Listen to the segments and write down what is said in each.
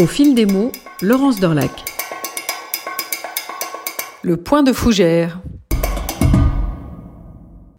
Au fil des mots, Laurence Dorlac. Le point de fougère.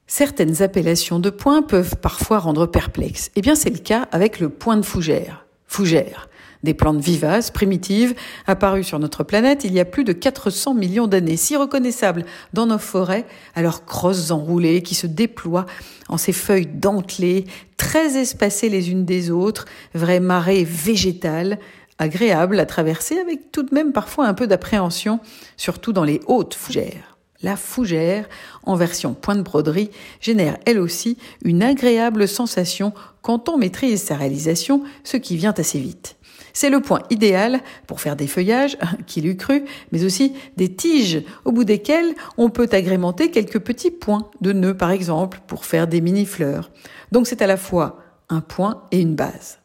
Certaines appellations de points peuvent parfois rendre perplexe. Eh bien, c'est le cas avec le point de fougère. Fougère, des plantes vivaces, primitives, apparues sur notre planète il y a plus de 400 millions d'années, si reconnaissables dans nos forêts, à leurs crosses enroulées qui se déploient en ces feuilles dentelées, très espacées les unes des autres, vraies marées végétales, agréable à traverser avec tout de même parfois un peu d'appréhension, surtout dans les hautes fougères. La fougère, en version point de broderie, génère elle aussi une agréable sensation quand on maîtrise sa réalisation, ce qui vient assez vite. C'est le point idéal pour faire des feuillages, qui l'eût cru, mais aussi des tiges, au bout desquelles on peut agrémenter quelques petits points de nœuds par exemple, pour faire des mini-fleurs. Donc c'est à la fois un point et une base.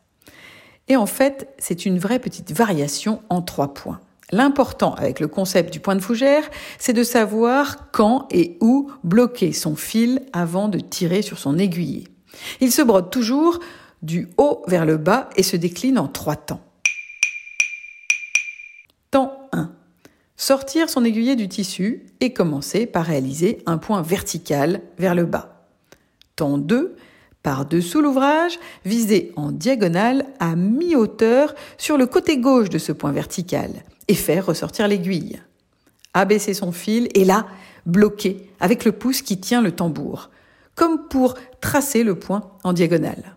Et en fait, c'est une vraie petite variation en trois points. L'important avec le concept du point de fougère, c'est de savoir quand et où bloquer son fil avant de tirer sur son aiguiller. Il se brode toujours du haut vers le bas et se décline en trois temps. Temps 1. Sortir son aiguiller du tissu et commencer par réaliser un point vertical vers le bas. Temps 2 par-dessous l'ouvrage, visé en diagonale à mi-hauteur sur le côté gauche de ce point vertical et faire ressortir l'aiguille. Abaisser son fil et là, bloquer avec le pouce qui tient le tambour, comme pour tracer le point en diagonale.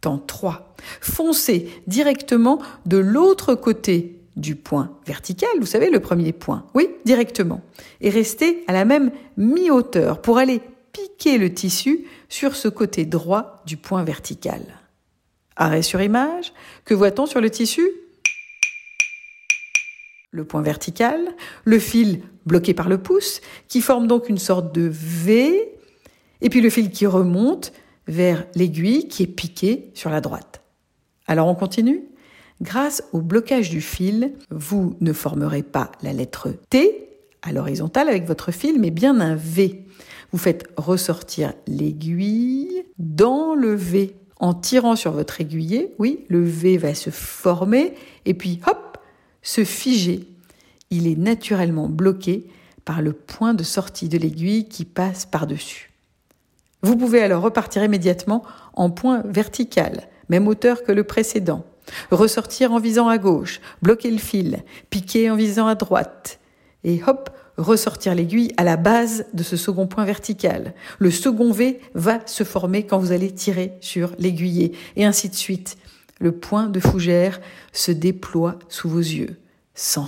Temps 3. Foncer directement de l'autre côté du point vertical, vous savez, le premier point. Oui, directement. Et rester à la même mi-hauteur pour aller piquer le tissu sur ce côté droit du point vertical. Arrêt sur image, que voit-on sur le tissu? Le point vertical, le fil bloqué par le pouce, qui forme donc une sorte de V, et puis le fil qui remonte vers l'aiguille qui est piquée sur la droite. Alors on continue Grâce au blocage du fil, vous ne formerez pas la lettre T à l'horizontale avec votre fil, mais bien un V. Vous faites ressortir l'aiguille dans le V. En tirant sur votre aiguillet, oui, le V va se former et puis hop, se figer. Il est naturellement bloqué par le point de sortie de l'aiguille qui passe par-dessus. Vous pouvez alors repartir immédiatement en point vertical, même hauteur que le précédent. Ressortir en visant à gauche, bloquer le fil, piquer en visant à droite. Et hop, ressortir l'aiguille à la base de ce second point vertical. Le second V va se former quand vous allez tirer sur l'aiguiller et ainsi de suite. Le point de fougère se déploie sous vos yeux sans